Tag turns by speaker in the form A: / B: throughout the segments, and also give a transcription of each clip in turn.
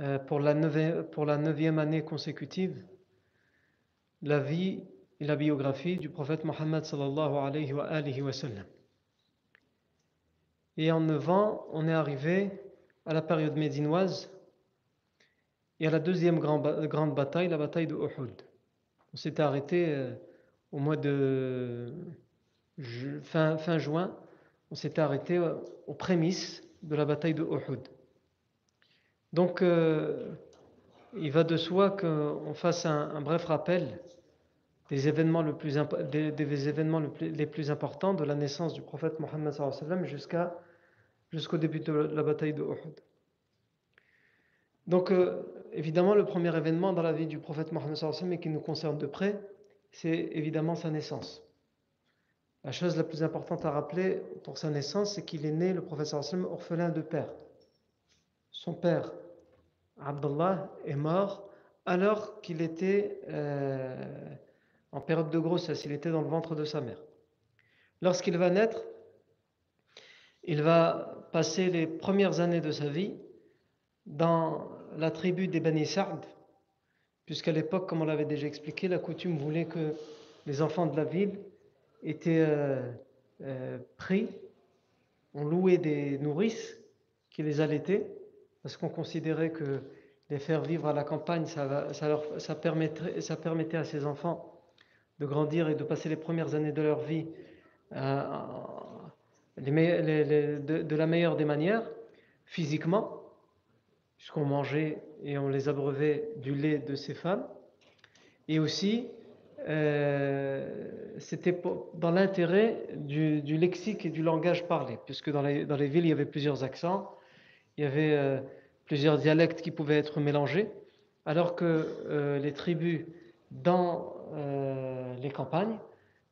A: Euh, pour la, neuvième, année consécutive la vie et la biographie du prophète Mohammed sallallahu alayhi wa, sallam. Et en neuf ans, on est arrivé à la période médinoise et à la deuxième grande, grande bataille, la bataille de Uhud. On s'était arrêté euh, au mois de fin, fin juin, on s'était arrêté euh, aux prémices de la bataille de Uhud. Donc, euh, il va de soi qu'on fasse un, bref rappel des événements, des, événements les plus importants de la naissance du prophète Mohammed jusqu'à jusqu'au début de la bataille de Uhud. Donc, euh, évidemment, le premier événement dans la vie du prophète Mohammed et qui nous concerne de près, c'est évidemment sa naissance. La chose la plus importante à rappeler pour sa naissance, c'est qu'il est né, le prophète orphelin de père. Son père, Abdullah, est mort alors qu'il était euh, en période de grossesse, il était dans le ventre de sa mère. Lorsqu'il va naître, il va passer les premières années de sa vie dans la tribu des Bani Sa'd, puisqu'à l'époque, comme on l'avait déjà expliqué, la coutume voulait que les enfants de la ville étaient euh, euh, pris, on louait des nourrices qui les allaitaient, parce qu'on considérait que les faire vivre à la campagne, ça, ça, leur, ça, permettrait, ça, permettait à ces enfants de grandir et de passer les premières années de leur vie euh, de, la meilleure des manières, physiquement, puisqu'on mangeait et on les abreuvait du lait de ces femmes, et aussi euh, c'était dans l'intérêt du, lexique et du langage parlé, puisque dans les villes il y avait plusieurs accents, il y avait euh, plusieurs dialectes qui pouvaient être mélangés, alors que euh, les tribus dans euh, les campagnes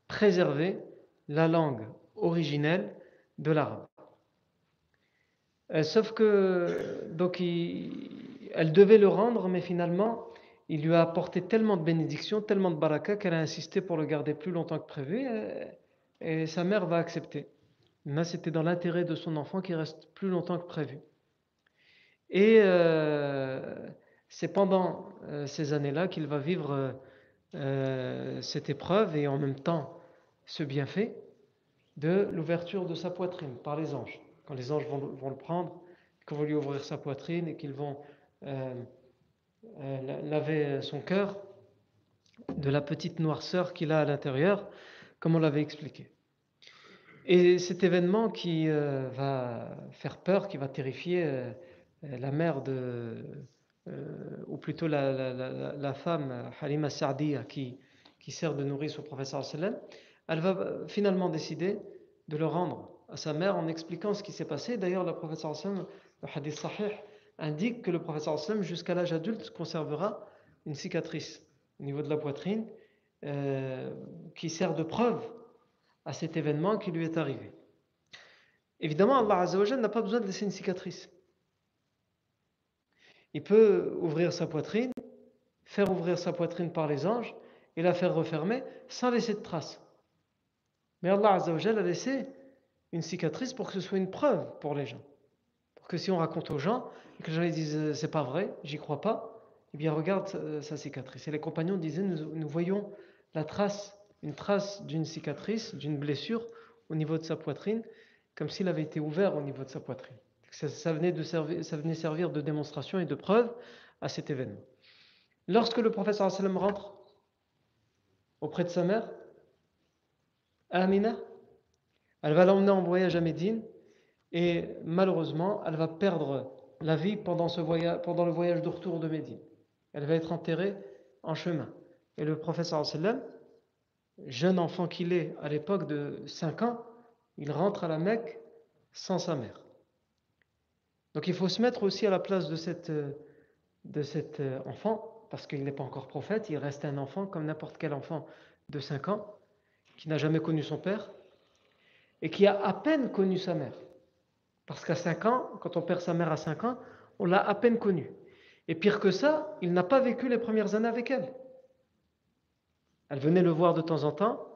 A: préservaient la langue originelle de l'arabe. Sauf que donc elle devait le rendre, mais finalement il lui a apporté tellement de bénédictions, tellement de baraka qu'elle a insisté pour le garder plus longtemps que prévu, et, et sa mère va accepter. Là, c'était dans l'intérêt de son enfant qui reste plus longtemps que prévu. Et euh, c'est pendant euh, ces années-là qu'il va vivre euh, cette épreuve et en même temps ce bienfait de l'ouverture de sa poitrine par les anges. Quand les anges vont, le prendre, qu'ils vont lui ouvrir sa poitrine et qu'ils vont laver son cœur de la petite noirceur qu'il a à l'intérieur, comme on l'avait expliqué. Et cet événement qui va faire peur, qui va terrifier la mère de, euh, ou plutôt la, la, la, femme Halima Sa'diya qui, qui sert de nourrice au professeur elle va finalement décider de le rendre à sa mère en expliquant ce qui s'est passé. D'ailleurs, le professeur le hadith sahih, indique que le professeur jusqu'à l'âge adulte, conservera une cicatrice au niveau de la poitrine euh, qui sert de preuve à cet événement qui lui est arrivé. Évidemment, Allah n'a pas besoin de laisser une cicatrice. Il peut ouvrir sa poitrine, faire ouvrir sa poitrine par les anges et la faire refermer sans laisser de traces. Mais Allah Azzawajal a laissé une cicatrice pour que ce soit une preuve pour les gens. Pour que si on raconte aux gens et que les gens disent euh, c'est pas vrai, j'y crois pas, eh bien regarde euh, sa cicatrice. Et les compagnons disaient nous, voyons la trace, une trace d'une cicatrice, d'une blessure au niveau de sa poitrine, comme s'il avait été ouvert au niveau de sa poitrine. Ça, venait de servir, de démonstration et de preuve à cet événement. Lorsque le professeur sallam rentre auprès de sa mère, Amina, elle va l'emmener en voyage à Médine et malheureusement, elle va perdre la vie pendant, le voyage de retour de Médine. Elle va être enterrée en chemin. Et le professeur sallam, jeune enfant qu'il est à l'époque de 5 ans, il rentre à la Mecque sans sa mère. Donc il faut se mettre aussi à la place de, de cet enfant, parce qu'il n'est pas encore prophète, il reste un enfant comme n'importe quel enfant de 5 ans, qui n'a jamais connu son père, et qui a à peine connu sa mère. Parce qu'à 5 ans, quand on perd sa mère à 5 ans, on l'a à peine connue. Et pire que ça, il n'a pas vécu les premières années avec elle. Elle venait le voir de temps en temps,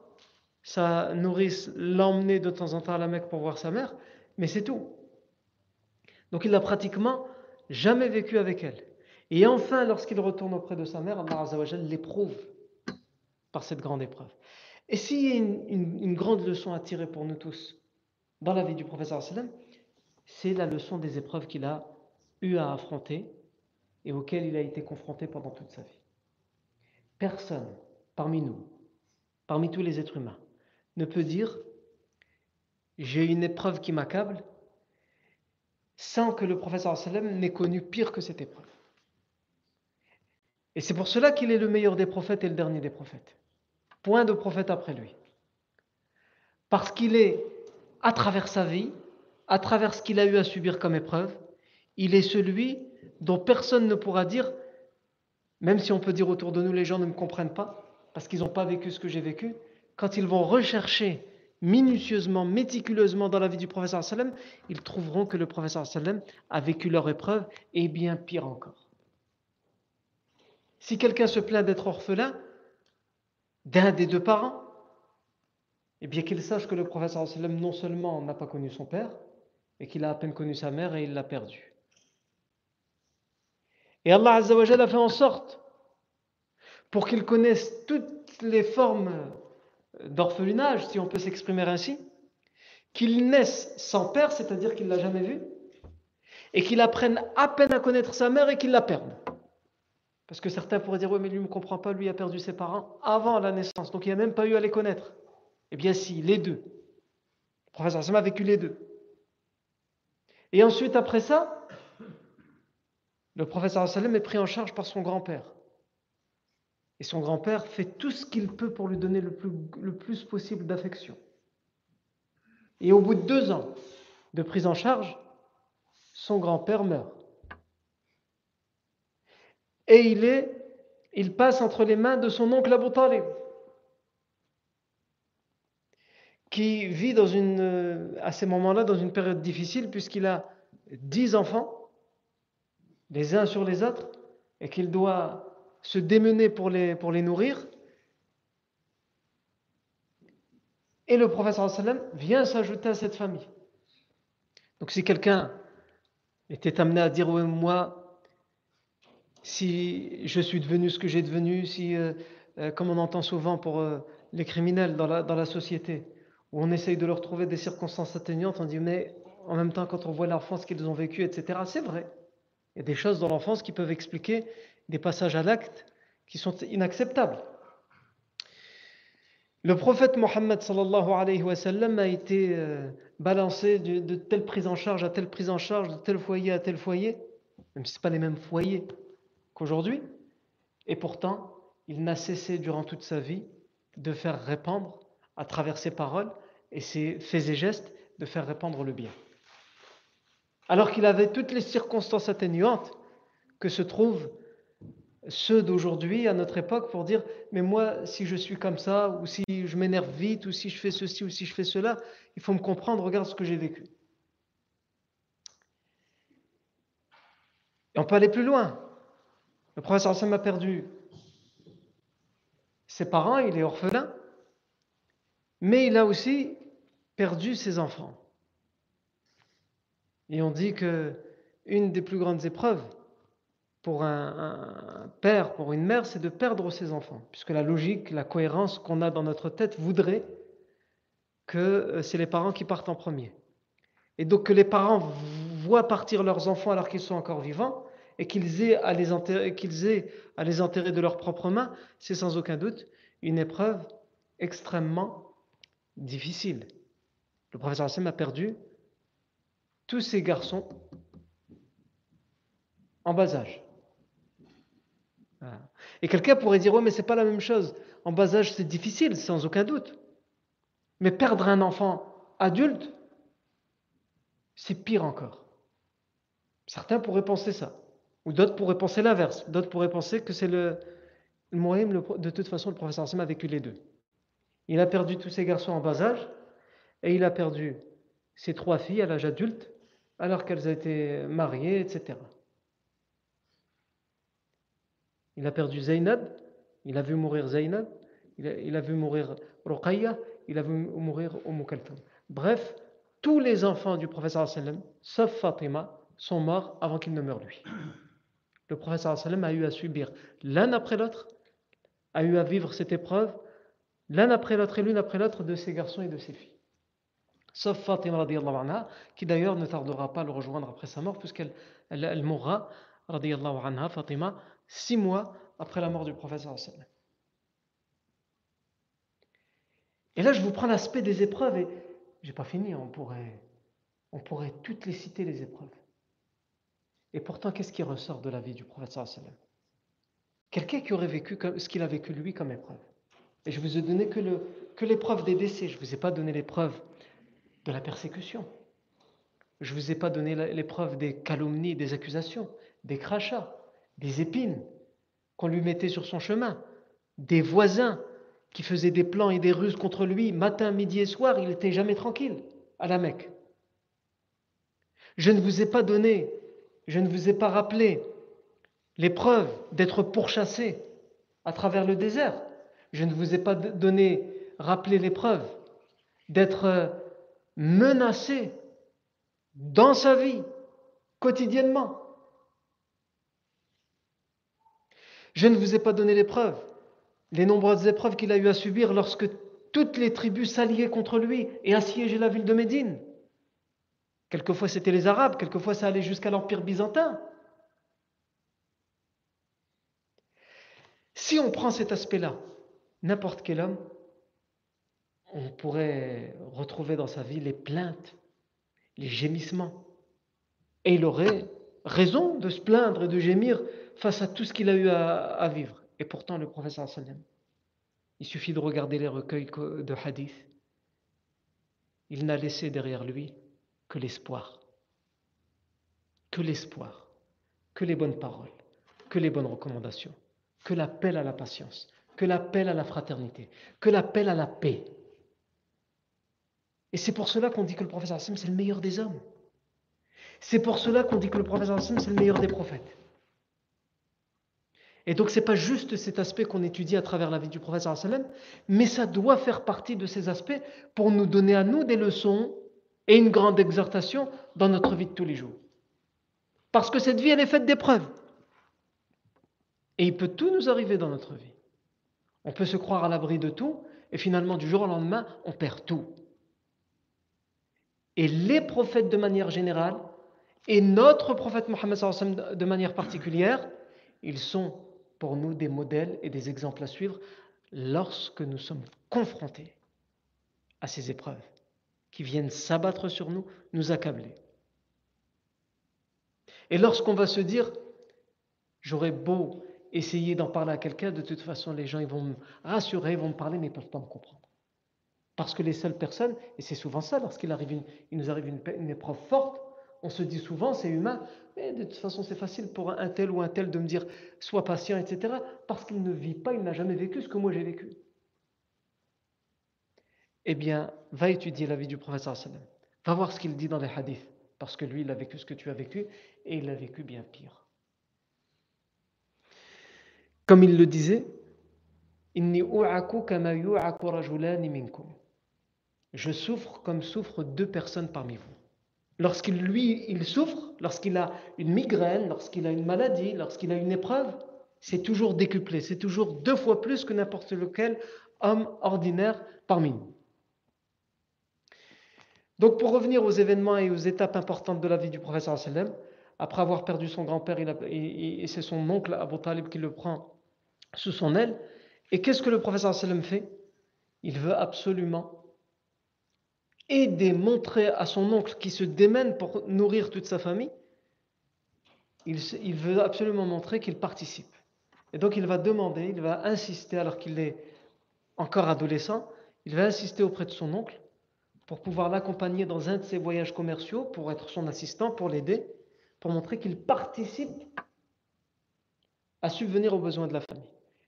A: sa nourrice l'emmenait de temps en temps à la Mecque pour voir sa mère, mais c'est tout. Donc il n'a pratiquement jamais vécu avec elle. Et enfin, lorsqu'il retourne auprès de sa mère, Allah l'éprouve par cette grande épreuve. Et s'il y a une, grande leçon à tirer pour nous tous dans la vie du professeur c'est la leçon des épreuves qu'il a eu à affronter et auxquelles il a été confronté pendant toute sa vie. Personne parmi nous, parmi tous les êtres humains, ne peut dire j'ai une épreuve qui m'accable sans que le professeur sallam n'ait connu pire que cette épreuve. Et c'est pour cela qu'il est le meilleur des prophètes et le dernier des prophètes. Point de prophète après lui. Parce qu'il est, à travers sa vie, à travers ce qu'il a eu à subir comme épreuve, il est celui dont personne ne pourra dire, même si on peut dire autour de nous les gens ne me comprennent pas, parce qu'ils n'ont pas vécu ce que j'ai vécu, quand ils vont rechercher minutieusement, méticuleusement dans la vie du professeur ils trouveront que le professeur a vécu leur épreuve et bien pire encore. Si quelqu'un se plaint d'être orphelin d'un des deux parents, eh bien qu'il sache que le professeur non seulement n'a pas connu son père, et qu'il a à peine connu sa mère et il l'a perdu. Et Allah a fait en sorte pour qu'il connaisse toutes les formes d'orphelinage, si on peut s'exprimer ainsi, qu'il naisse sans père, c'est-à-dire qu'il ne l'a jamais vu, et qu'il apprenne à peine à connaître sa mère et qu'il la perde. Parce que certains pourraient dire, oui, mais lui ne comprend pas, lui a perdu ses parents avant la naissance, donc il n'a même pas eu à les connaître. Eh bien si, les deux. Le professeur Sam a vécu les deux. Et ensuite, après ça, le professeur Salem est pris en charge par son grand-père. Et son grand-père fait tout ce qu'il peut pour lui donner le plus, le plus possible d'affection. Et au bout de deux ans de prise en charge, son grand-père meurt. Et il, est, il passe entre les mains de son oncle Abu Talib, qui vit dans une, à ces moments-là dans une période difficile puisqu'il a dix enfants, les uns sur les autres, et qu'il doit se démener pour les, pour les nourrir. Et le professeur sallam vient s'ajouter à cette famille. Donc si quelqu'un était amené à dire oui, moi, si je suis devenu ce que j'ai devenu, si, euh, euh, comme on entend souvent pour euh, les criminels dans la, dans la société, où on essaye de leur trouver des circonstances atténuantes, on dit mais en même temps quand on voit l'enfance qu'ils ont vécue, etc., c'est vrai. Il y a des choses dans l'enfance qui peuvent expliquer des passages à l'acte qui sont inacceptables. Le prophète Mohammed a été euh, balancé de, telle prise en charge à telle prise en charge, de tel foyer à tel foyer, même si ce pas les mêmes foyers qu'aujourd'hui. Et pourtant, il n'a cessé durant toute sa vie de faire répandre, à travers ses paroles et ses faits et gestes, de faire répandre le bien. Alors qu'il avait toutes les circonstances atténuantes que se trouvent ceux d'aujourd'hui à notre époque pour dire mais moi si je suis comme ça ou si je m'énerve vite ou si je fais ceci ou si je fais cela il faut me comprendre regarde ce que j'ai vécu et on peut aller plus loin le professeur Hassan a perdu ses parents, il est orphelin, mais il a aussi perdu ses enfants. Et on dit que une des plus grandes épreuves pour un, père, pour une mère, c'est de perdre ses enfants, puisque la logique, la cohérence qu'on a dans notre tête voudrait que euh, c'est les parents qui partent en premier. Et donc que les parents voient partir leurs enfants alors qu'ils sont encore vivants, et qu'ils aient, à les enterrer, aient à les enterrer de leurs propres mains, c'est sans aucun doute une épreuve extrêmement difficile. Le professeur Hassan a perdu tous ces garçons en bas âge. Et quelqu'un pourrait dire, oui, mais c'est pas la même chose. En bas âge, c'est difficile, sans aucun doute. Mais perdre un enfant adulte, c'est pire encore. Certains pourraient penser ça. Ou d'autres pourraient penser l'inverse. D'autres pourraient penser que c'est le, le de toute façon, le professeur Hassan a vécu les deux. Il a perdu tous ses garçons en bas âge, et il a perdu ses trois filles à l'âge adulte, alors qu'elles étaient mariées, etc. Il a perdu Zainab, il a vu mourir Zainab, il a, vu mourir Ruqayya, il a vu mourir Umm Bref, tous les enfants du professeur sallam, sauf Fatima, sont morts avant qu'il ne meure lui. Le professeur sallam a eu à subir l'un après l'autre, a eu à vivre cette épreuve, l'un après l'autre et l'une après l'autre de ses garçons et de ses filles. Sauf Fatima anha, qui d'ailleurs ne tardera pas à le rejoindre après sa mort, puisqu'elle elle, mourra, anha, Fatima, six mois après la mort du professeur Et là, je vous prends l'aspect des épreuves et j'ai pas fini, on pourrait, on pourrait toutes les citer, les épreuves. Et pourtant, qu'est-ce qui ressort de la vie du professeur Quelqu'un qui aurait vécu ce qu'il a vécu lui comme épreuve. Et je vous ai donné que, le, que l'épreuve des décès, je ne vous ai pas donné l'épreuve de la persécution. Je ne vous ai pas donné l'épreuve des calomnies, des accusations, des crachats des épines qu'on lui mettait sur son chemin, des voisins qui faisaient des plans et des ruses contre lui matin, midi et soir, il n'était jamais tranquille à la Mecque. Je ne vous ai pas donné, je ne vous ai pas rappelé l'épreuve d'être pourchassé à travers le désert. Je ne vous ai pas donné, rappelé l'épreuve d'être menacé dans sa vie quotidiennement. Je ne vous ai pas donné l'épreuve, les nombreuses épreuves qu'il a eu à subir lorsque toutes les tribus s'alliaient contre lui et assiégeaient la ville de Médine. Quelquefois c'était les Arabes, quelquefois ça allait jusqu'à l'Empire byzantin. Si on prend cet aspect-là, n'importe quel homme, on pourrait retrouver dans sa vie les plaintes, les gémissements. Et il aurait raison de se plaindre et de gémir face à tout ce qu'il a eu à, vivre. Et pourtant, le professeur sallam, il suffit de regarder les recueils de hadith. Il n'a laissé derrière lui que l'espoir. Que l'espoir. Que les bonnes paroles. Que les bonnes recommandations. Que l'appel à la patience. Que l'appel à la fraternité. Que l'appel à la paix. Et c'est pour cela qu'on dit que le professeur Hassan, c'est le meilleur des hommes. C'est pour cela qu'on dit que le professeur Hassan, c'est le meilleur des prophètes. Et donc, ce n'est pas juste cet aspect qu'on étudie à travers la vie du sallam, mais ça doit faire partie de ces aspects pour nous donner à nous des leçons et une grande exhortation dans notre vie de tous les jours. Parce que cette vie, elle est faite d'épreuves. Et il peut tout nous arriver dans notre vie. On peut se croire à l'abri de tout, et finalement, du jour au lendemain, on perd tout. Et les prophètes de manière générale, et notre prophète Mohammed de manière particulière, ils sont pour nous des modèles et des exemples à suivre lorsque nous sommes confrontés à ces épreuves qui viennent s'abattre sur nous, nous accabler. Et lorsqu'on va se dire, j'aurais beau essayer d'en parler à quelqu'un, de toute façon les gens vont me rassurer, ils vont me parler, mais ils ne peuvent pas me comprendre. Parce que les seules personnes, et c'est souvent ça, lorsqu'il nous arrive une épreuve forte, on se dit souvent, c'est humain, mais de toute façon, c'est facile pour un tel ou un tel de me dire, sois patient, etc., parce qu'il ne vit pas, il n'a jamais vécu ce que moi j'ai vécu. Eh bien, va étudier la vie du professeur. Va voir ce qu'il dit dans les hadiths, parce que lui, il a vécu ce que tu as vécu, et il a vécu bien pire. Comme il le disait, Je souffre comme souffrent deux personnes parmi vous. Lorsqu'il lui, il souffre, lorsqu'il a une migraine, lorsqu'il a une maladie, lorsqu'il a une épreuve, c'est toujours décuplé, c'est toujours deux fois plus que n'importe lequel homme ordinaire parmi nous. Donc pour revenir aux événements et aux étapes importantes de la vie du professeur sallam, après avoir perdu son grand-père, et c'est son oncle Abu Talib qui le prend sous son aile. Et qu'est-ce que le professeur sallam fait? Il veut absolument aider, montrer à son oncle qui se démène pour nourrir toute sa famille, il, veut absolument montrer qu'il participe. Et donc il va demander, il va insister alors qu'il est encore adolescent, il va insister auprès de son oncle pour pouvoir l'accompagner dans un de ses voyages commerciaux, pour être son assistant, pour l'aider, pour montrer qu'il participe à subvenir aux besoins de la famille.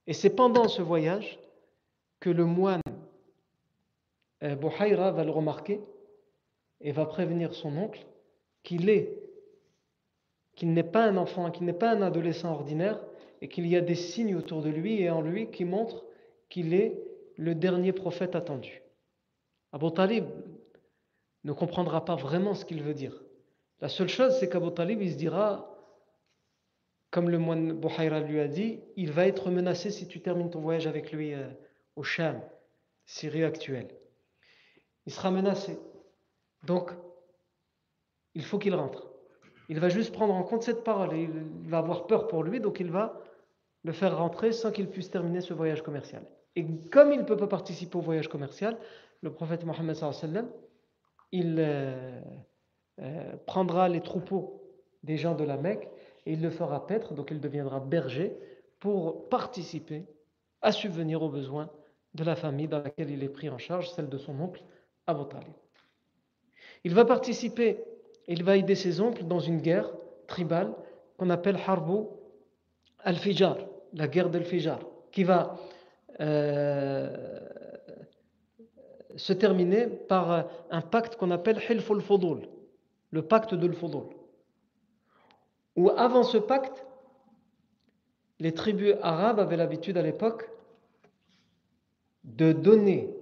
A: Et c'est pendant ce voyage que le moine Bouhaïra va le remarquer et va prévenir son oncle qu'il est, qu'il n'est pas un enfant, qu'il n'est pas un adolescent ordinaire et qu'il y a des signes autour de lui et en lui qui montrent qu'il est le dernier prophète attendu. Abu Talib ne comprendra pas vraiment ce qu'il veut dire. La seule chose, c'est qu'Abu Talib, il se dira, comme le moine Bouhaïra lui a dit, il va être menacé si tu termines ton voyage avec lui euh, au Sham, Syrie actuelle il sera menacé. Donc, il faut qu'il rentre. Il va juste prendre en compte cette parole et il va avoir peur pour lui, donc il va le faire rentrer sans qu'il puisse terminer ce voyage commercial. Et comme il ne peut pas participer au voyage commercial, le prophète Mohammed il euh, euh, prendra les troupeaux des gens de la Mecque et il le fera paître, donc il deviendra berger pour participer à subvenir aux besoins de la famille dans laquelle il est pris en charge, celle de son oncle Il va participer, il va aider ses oncles dans une guerre tribale qu'on appelle Harbu al-Fijar, la guerre d'al-Fijar, qui va euh, se terminer par un pacte qu'on appelle Hilf al le pacte de al Ou avant ce pacte, les tribus arabes avaient l'habitude à l'époque de donner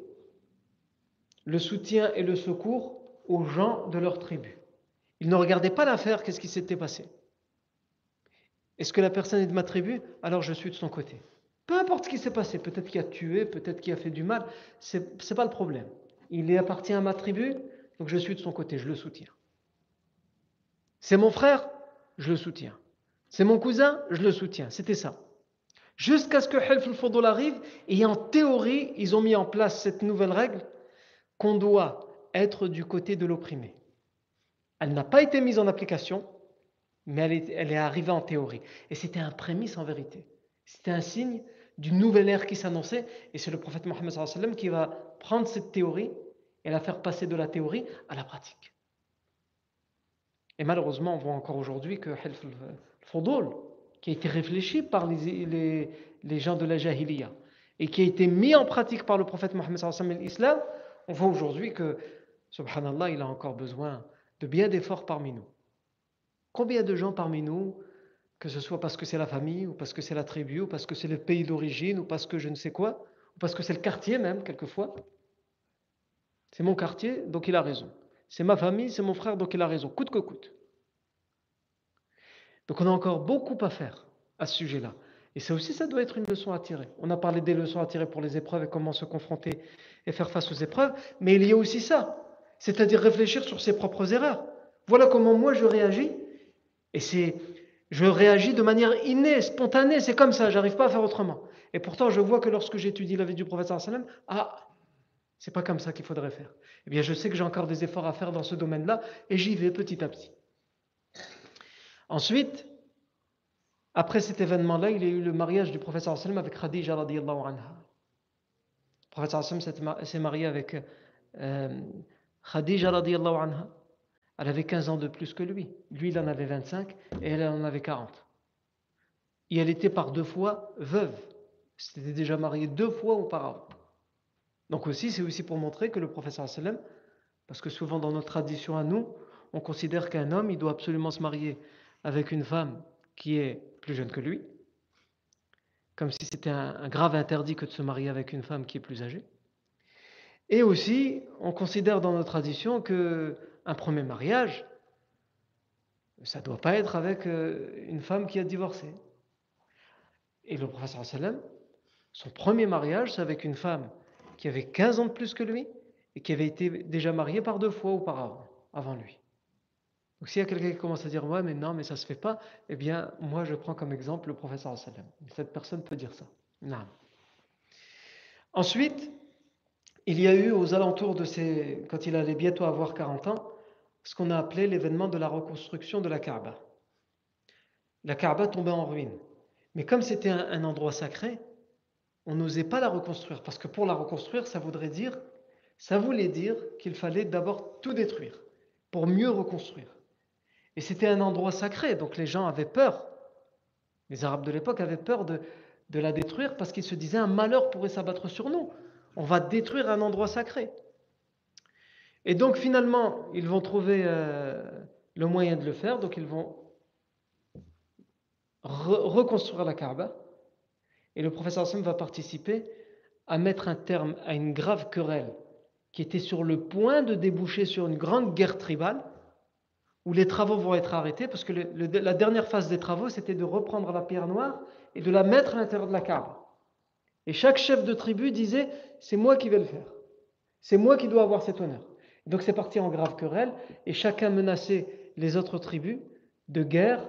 A: le soutien et le secours aux gens de leur tribu. Ils ne regardaient pas l'affaire, qu'est-ce qui s'était passé. Est-ce que la personne est de ma tribu? Alors je suis de son côté. Peu importe ce qui s'est passé, peut-être qu'il a tué, peut-être qu'il a fait du mal, ce n'est pas le problème. Il appartient à ma tribu, donc je suis de son côté, je le soutiens. C'est mon frère, je le soutiens. C'est mon cousin, je le soutiens. C'était ça. Jusqu'à ce que Helf al arrive, et en théorie, ils ont mis en place cette nouvelle règle qu'on doit être du côté de l'opprimé. Elle n'a pas été mise en application, mais elle est, arrivée en théorie. Et c'était un prémisse en vérité. C'était un signe d'une nouvelle ère qui s'annonçait, et c'est le prophète Mohammed qui va prendre cette théorie et la faire passer de la théorie à la pratique. Et malheureusement, on voit encore aujourd'hui que Hilf al qui a été réfléchi par les, gens de la Jahiliya, et qui a été mis en pratique par le prophète Mohammed l'islam, on voit aujourd'hui que, subhanallah, il a encore besoin de bien d'efforts parmi nous. Combien de gens parmi nous, que ce soit parce que c'est la famille, ou parce que c'est la tribu, ou parce que c'est le pays d'origine, ou parce que je ne sais quoi, ou parce que c'est le quartier même, quelquefois, c'est mon quartier, donc il a raison. C'est ma famille, c'est mon frère, donc il a raison, coûte que coûte. Donc on a encore beaucoup à faire à ce sujet-là. Et ça aussi, ça doit être une leçon à tirer. On a parlé des leçons à tirer pour les épreuves et comment se confronter et faire face aux épreuves, mais il y a aussi ça, c'est-à-dire réfléchir sur ses propres erreurs. Voilà comment moi je réagis, et c'est, je réagis de manière innée, spontanée, c'est comme ça, j'arrive pas à faire autrement. Et pourtant, je vois que lorsque j'étudie la vie du prophète sallam, ah, c'est pas comme ça qu'il faudrait faire. Eh bien, je sais que j'ai encore des efforts à faire dans ce domaine-là, et j'y vais petit à petit. Ensuite, après cet événement-là, il y a eu le mariage du professeur sallam avec Khadija radiallahu anha. Sallam s'est marié avec euh, Khadija radiallahu anha. Elle avait 15 ans de plus que lui. Lui, il en avait 25 et elle en avait 40. Et elle était par deux fois veuve. C'était déjà mariée deux fois auparavant. Donc aussi, c'est aussi pour montrer que le professeur sallam, parce que souvent dans notre tradition à nous, on considère qu'un homme, il doit absolument se marier avec une femme qui est plus jeune que lui. Comme si c'était un, grave interdit que de se marier avec une femme qui est plus âgée. Et aussi, on considère dans nos traditions que un premier mariage, ça ne doit pas être avec euh, une femme qui a divorcé. Et le professeur sallam, son premier mariage, c'est avec une femme qui avait 15 ans de plus que lui et qui avait été déjà mariée par deux fois auparavant, avant lui. Donc s'il y a quelqu'un qui commence à dire ouais mais non mais ça se fait pas, eh bien moi je prends comme exemple le professeur sallam. Cette personne peut dire ça. Non. Ensuite, il y a eu aux alentours de ces, quand il allait bientôt avoir 40 ans, ce qu'on a appelé l'événement de la reconstruction de la Kaaba. La Kaaba tombait en ruine. Mais comme c'était un, endroit sacré, on n'osait pas la reconstruire parce que pour la reconstruire, ça voudrait dire, ça voulait dire qu'il fallait d'abord tout détruire pour mieux reconstruire. Et c'était un endroit sacré, donc les gens avaient peur. Les Arabes de l'époque avaient peur de, la détruire parce qu'ils se disaient un malheur pourrait s'abattre sur nous. On va détruire un endroit sacré. Et donc finalement, ils vont trouver euh, le moyen de le faire, donc ils vont reconstruire la Kaaba. Et le professeur Hassan va participer à mettre un terme à une grave querelle qui était sur le point de déboucher sur une grande guerre tribale où les travaux vont être arrêtés, parce que la dernière phase des travaux, c'était de reprendre la pierre noire et de la mettre à l'intérieur de la Kaaba. Et chaque chef de tribu disait, c'est moi qui vais le faire. C'est moi qui dois avoir cet honneur. Donc c'est parti en grave querelle, et chacun menaçait les autres tribus de guerre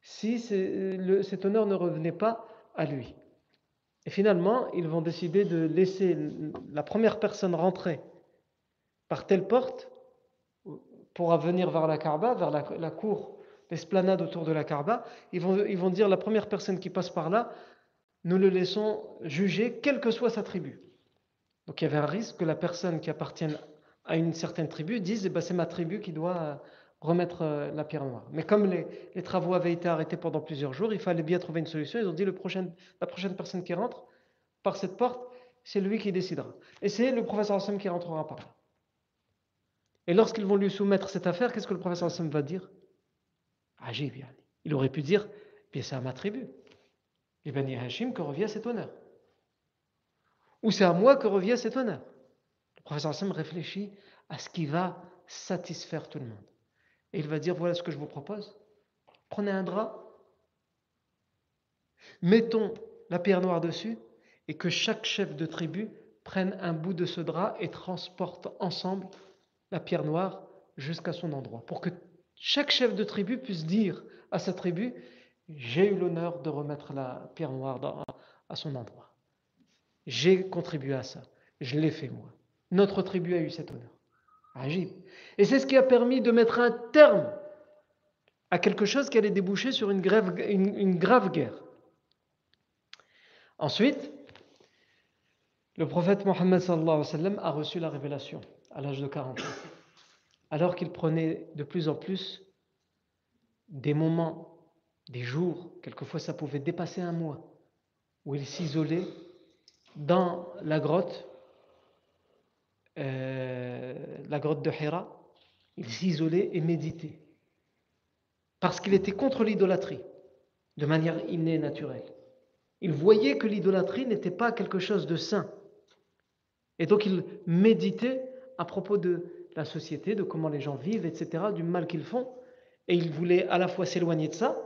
A: si cet honneur ne revenait pas à lui. Et finalement, ils vont décider de laisser la première personne rentrer par telle porte pour venir vers la Kaaba, vers la, cour, l'esplanade autour de la Kaaba, ils vont, ils vont dire la première personne qui passe par là, nous le laissons juger, quelle que soit sa tribu. Donc il y avait un risque que la personne qui appartient à une certaine tribu dise eh ben, c'est ma tribu qui doit remettre euh, la pierre noire. Mais comme les, travaux avaient été arrêtés pendant plusieurs jours, il fallait bien trouver une solution. Ils ont dit le la prochaine personne qui rentre par cette porte, c'est lui qui décidera. Et c'est le professeur Hassan qui rentrera par là. Et lorsqu'ils vont lui soumettre cette affaire, qu'est-ce que le professeur Hassan va dire? Il aurait pu dire bien c'est à ma tribu. Et Bani Hashim que revient cet honneur? Ou c'est à moi que revient cet honneur? Le professeur Hassan réfléchit à ce qui va satisfaire tout le monde. Et il va dire voilà ce que je vous propose. Prenez un drap, mettons la pierre noire dessus, et que chaque chef de tribu prenne un bout de ce drap et transporte ensemble la pierre noire jusqu'à son endroit, pour que chaque chef de tribu puisse dire à sa tribu, j'ai eu l'honneur de remettre la pierre noire à son endroit. J'ai contribué à ça. Je l'ai fait moi. Notre tribu a eu cet honneur. Agib. Et c'est ce qui a permis de mettre un terme à quelque chose qui allait déboucher sur une, une grave guerre. Ensuite, le prophète Mohammed a reçu la révélation à l'âge de 40 ans, alors qu'il prenait de plus en plus des moments, des jours, quelquefois ça pouvait dépasser un mois, où il s'isolait dans la grotte, euh, la grotte de Hira, il s'isolait et méditait, parce qu'il était contre l'idolâtrie, de manière innée naturelle. Il voyait que l'idolâtrie n'était pas quelque chose de sain. Et donc il méditait à propos de la société, de comment les gens vivent, etc., du mal qu'ils font. Et il voulait à la fois s'éloigner de ça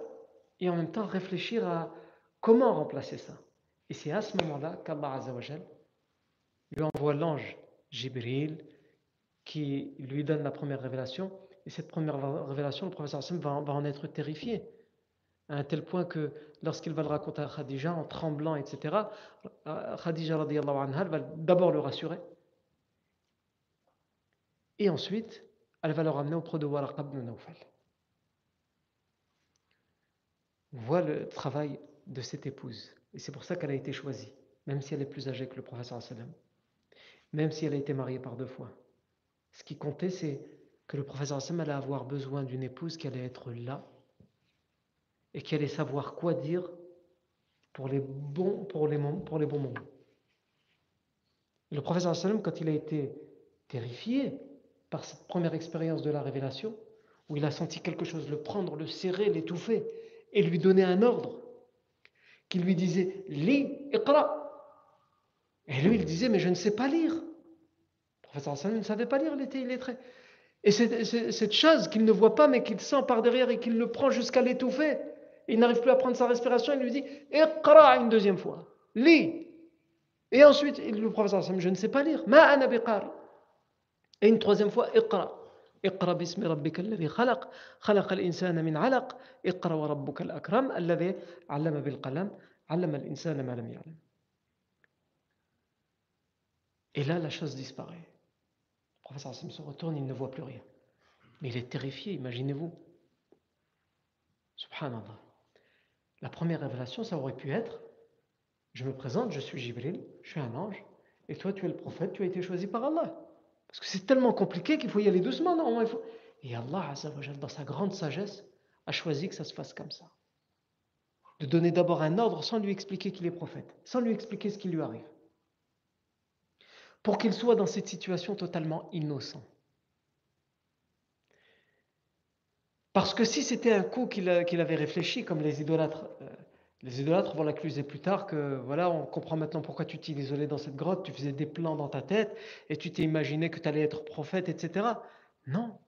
A: et en même temps réfléchir à comment remplacer ça. Et c'est à ce moment-là qu'Allah lui envoie l'ange Jibril qui lui donne la première révélation. Et cette première révélation, le professeur Hassan va, en être terrifié à un tel point que lorsqu'il va le raconter à Khadija en tremblant, etc., Khadija anha, va d'abord le rassurer et ensuite, elle va le ramener auprès de Waraq ibn Nawfal. On voit le travail de cette épouse. Et c'est pour ça qu'elle a été choisie, même si elle est plus âgée que le professeur sallam, même si elle a été mariée par deux fois. Ce qui comptait, c'est que le professeur sallam allait avoir besoin d'une épouse qui allait être là et qui allait savoir quoi dire pour les bons, pour les, les bons moments. Le professeur sallam, quand il a été terrifié par cette première expérience de la révélation, où il a senti quelque chose le prendre, le serrer, l'étouffer, et lui donner un ordre. qui lui disait Lis, iqra. Et lui, il disait Mais je ne sais pas lire. Le professeur sallam ne savait pas lire, il était. Et cette chose qu'il ne voit pas, mais qu'il sent par derrière et qu'il le prend jusqu'à l'étouffer, il n'arrive plus à prendre sa respiration, il lui dit Iqra une deuxième fois. Lis. Et ensuite, le professeur sallam Je ne sais pas lire. Ma. Et une troisième fois Iqra. اقرأ باسم ربك الذي خلق خلق الإنسان من علق اقرأ وربك الأكرم الذي علم بالقلم علم الإنسان ما لم يعلم Et là, la chose disparaît. Le professeur Hassan se retourne, il ne voit plus rien. Mais il est terrifié, imaginez-vous. Subhanallah. La première révélation, ça aurait pu être je me présente, je suis Jibril, je suis un ange, et toi, tu es le prophète, tu as été choisi par Allah. Parce que c'est tellement compliqué qu'il faut y aller doucement. Non. Et Allah, dans sa grande sagesse, a choisi que ça se fasse comme ça. De donner d'abord un ordre sans lui expliquer qu'il est prophète, sans lui expliquer ce qui lui arrive. Pour qu'il soit dans cette situation totalement innocent. Parce que si c'était un coup qu'il avait réfléchi, comme les idolâtres euh, les idolâtres vont l'accuser plus tard que voilà, on comprend maintenant pourquoi tu t'es isolé dans cette grotte, tu faisais des plans dans ta tête et tu t'es imaginé que tu allais être prophète, etc. Non.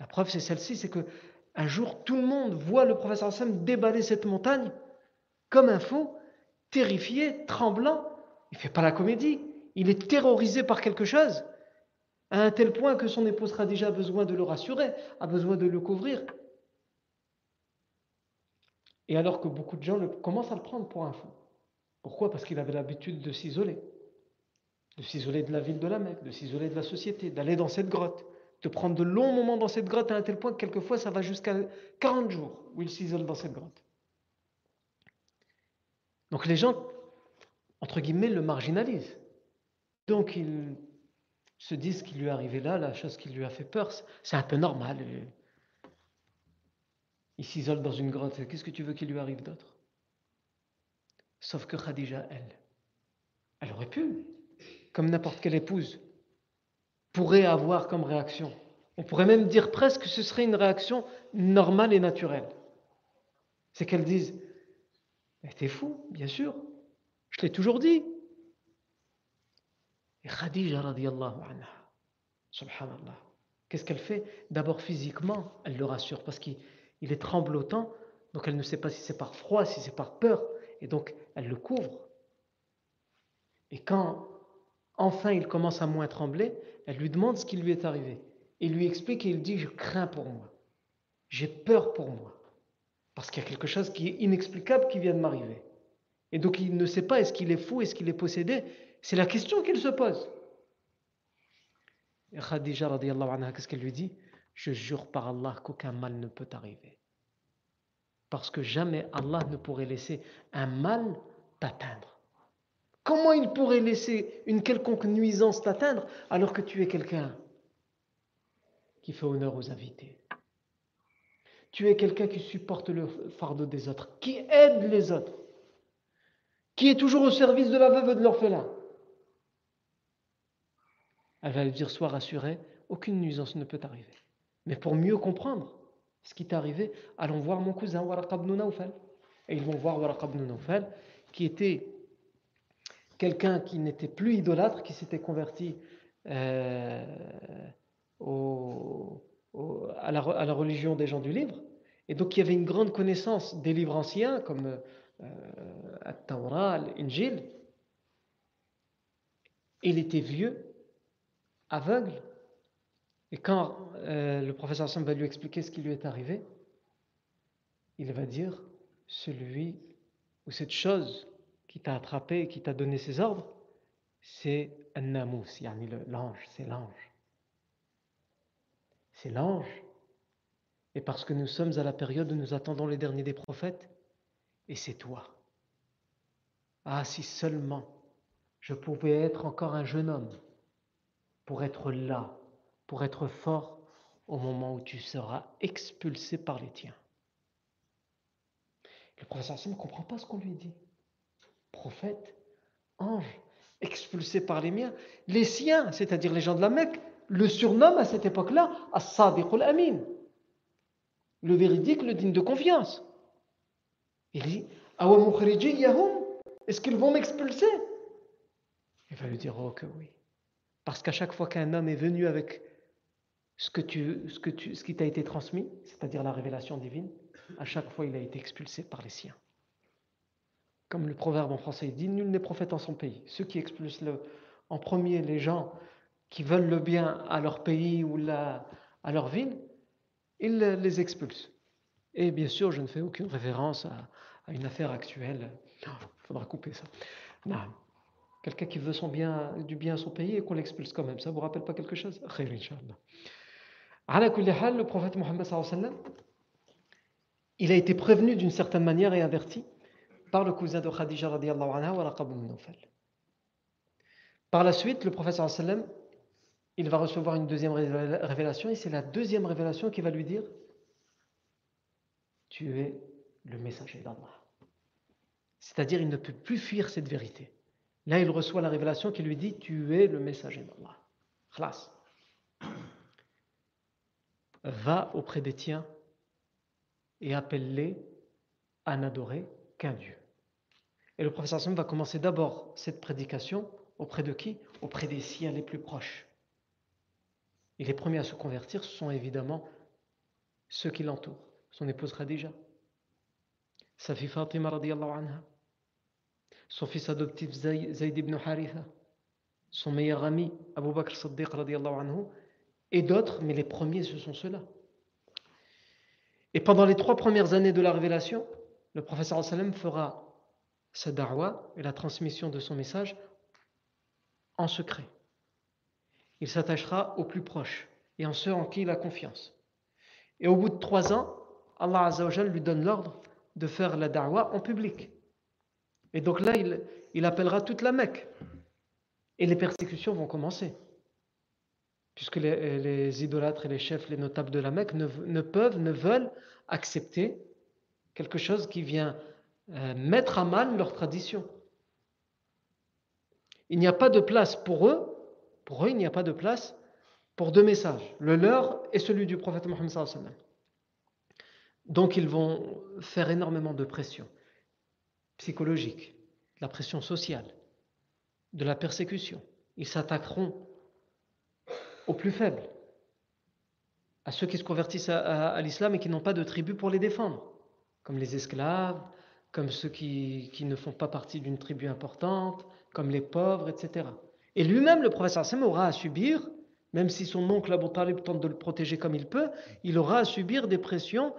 A: La preuve, c'est celle-ci c'est que un jour, tout le monde voit le professeur Hassan déballer cette montagne comme un fou, terrifié, tremblant. Il ne fait pas la comédie. Il est terrorisé par quelque chose, à un tel point que son épouse sera déjà besoin de le rassurer, a besoin de le couvrir. Et alors que beaucoup de gens commencent à le prendre pour un fou. Pourquoi? Parce qu'il avait l'habitude de s'isoler. De s'isoler de la ville de la Mecque, de s'isoler de la société, d'aller dans cette grotte, de prendre de longs moments dans cette grotte à un tel point que quelquefois ça va jusqu'à 40 jours où il s'isole dans cette grotte. Donc les gens, entre guillemets, le marginalisent. Donc ils se disent qu'il lui est arrivé là, la chose qui lui a fait peur, c'est un peu normal. Il s'isole dans une grotte. Qu'est-ce que tu veux qu'il lui arrive d'autre? Sauf que Khadija, elle, elle aurait pu, comme n'importe quelle épouse, pourrait avoir comme réaction. On pourrait même dire presque que ce serait une réaction normale et naturelle. C'est qu'elle dise T'es fou, bien sûr, je l'ai toujours dit. Et Khadija, radiallahu anha, subhanallah, qu'est-ce qu'elle fait? D'abord physiquement, elle le rassure parce qu'il il est tremblotant, donc elle ne sait pas si c'est par froid, si c'est par peur, et donc elle le couvre. Et quand enfin il commence à moins trembler, elle lui demande ce qui lui est arrivé. Il lui explique et il dit, je crains pour moi, j'ai peur pour moi, parce qu'il y a quelque chose qui est inexplicable qui vient de m'arriver. Et donc il ne sait pas est-ce qu'il est fou, est-ce qu'il est possédé. C'est la question qu'il se pose. Et Khadija, qu'est-ce qu'elle lui dit? Je jure par Allah qu'aucun mal ne peut arriver. Parce que jamais Allah ne pourrait laisser un mal t'atteindre. Comment il pourrait laisser une quelconque nuisance t'atteindre alors que tu es quelqu'un qui fait honneur aux invités? Tu es quelqu'un qui supporte le fardeau des autres, qui aide les autres, qui est toujours au service de la veuve et de l'orphelin. Elle va lui dire Sois rassuré, aucune nuisance ne peut arriver. Mais pour mieux comprendre ce qui est arrivé, allons voir mon cousin Waraq ibn Et ils vont voir Waraq ibn qui était quelqu'un qui n'était plus idolâtre, qui s'était converti euh, à, la, religion des gens du livre, et donc qui avait une grande connaissance des livres anciens, comme euh, l'Injil. Il était vieux, aveugle, et quand euh, le professeur Hassan va lui expliquer ce qui lui est arrivé, il va dire celui ou cette chose qui t'a attrapé et qui t'a donné ses ordres, c'est un namous, l'ange, c'est l'ange. C'est l'ange. Et parce que nous sommes à la période où nous attendons les derniers des prophètes, et c'est toi. Ah, si seulement je pouvais être encore un jeune homme pour être là pour être fort au moment où tu seras expulsé par les tiens. Le Hassan ne comprend pas ce qu'on lui dit. Prophète, ange, expulsé par les miens. Les siens, c'est-à-dire les gens de la Mecque, le surnomment à cette époque-là As-Sadiq al-Amin, le véridique, le digne de confiance. Il dit Est-ce qu'ils vont m'expulser? Il va lui dire Oh que oui. Parce qu'à chaque fois qu'un homme est venu avec ce, que tu, ce, que tu, ce qui t'a été transmis, c'est-à-dire la révélation divine, à chaque fois il a été expulsé par les siens. Comme le proverbe en français dit Nul n'est prophète en son pays. Ceux qui expulsent en premier les gens qui veulent le bien à leur pays ou à leur ville, ils les expulsent. Et bien sûr, je ne fais aucune référence à, une affaire actuelle. Il faudra couper ça. Quelqu'un qui veut du bien à son pays et qu'on l'expulse quand même. Ça vous rappelle pas quelque chose? Le prophète Mohammed il a été prévenu d'une certaine manière et averti par le cousin de Khadija radiallahu anha Par la suite, le prophète il va recevoir une deuxième révélation et c'est la deuxième révélation qui va lui dire Tu es le messager d'Allah. C'est-à-dire, il ne peut plus fuir cette vérité. Là, il reçoit la révélation qui lui dit Tu es le messager d'Allah. Khlas. Va auprès des tiens et appelle-les à n'adorer qu'un Dieu. Et le professeur Sam va commencer d'abord cette prédication auprès de qui? Auprès des siens les plus proches. Et les premiers à se convertir, ce sont évidemment ceux qui l'entourent. Son épouse Khadija, sa fille Fatima anha, son fils adoptif Zayd ibn Haritha, son meilleur ami Abu Bakr Siddiq anhu, et d'autres, mais les premiers ce sont ceux-là. Et pendant les trois premières années de la révélation, le professeur sallam fera sa da'wa et la transmission de son message en secret. Il s'attachera aux plus proches et en ceux en qui il a confiance. Et au bout de trois ans, Allah Azzawajal lui donne l'ordre de faire la da'wah en public. Et donc là, il, appellera toute la Mecque. Et les persécutions vont commencer. Puisque les, idolâtres et les chefs, les notables de la Mecque ne, peuvent, ne veulent accepter quelque chose qui vient euh, mettre à mal leur tradition. Il n'y a pas de place pour eux, pour eux, il n'y a pas de place pour deux messages, le leur et celui du prophète Mohammed donc ils vont faire énormément de pression psychologique, de la pression sociale, de la persécution. Ils s'attaqueront aux plus faibles, à ceux qui se convertissent à, l'islam et qui n'ont pas de tribu pour les défendre, comme les esclaves, comme ceux qui, ne font pas partie d'une tribu importante, comme les pauvres, etc. Et lui-même, le professeur Sam, aura à subir, même si son oncle Abu Talib tente de le protéger comme il peut, il aura à subir des pressions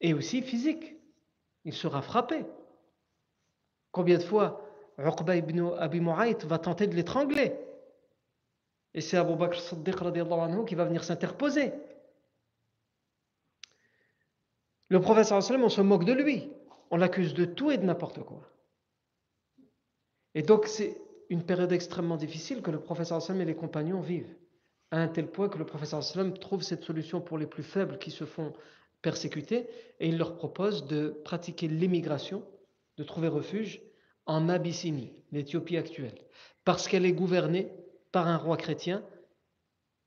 A: et aussi physique. Il sera frappé. Combien de fois Uqba ibn Abi Mu'ayt va tenter de l'étrangler Et c'est Abu Bakr Siddiq anhu qui va venir s'interposer. Le professeur on se moque de lui. On l'accuse de tout et de n'importe quoi. Et donc c'est une période extrêmement difficile que le professeur et les compagnons vivent. À un tel point que le professeur trouve cette solution pour les plus faibles qui se font persécutés, et il leur propose de pratiquer l'émigration, de trouver refuge en Abyssinie, l'Éthiopie actuelle, parce qu'elle est gouvernée par un roi chrétien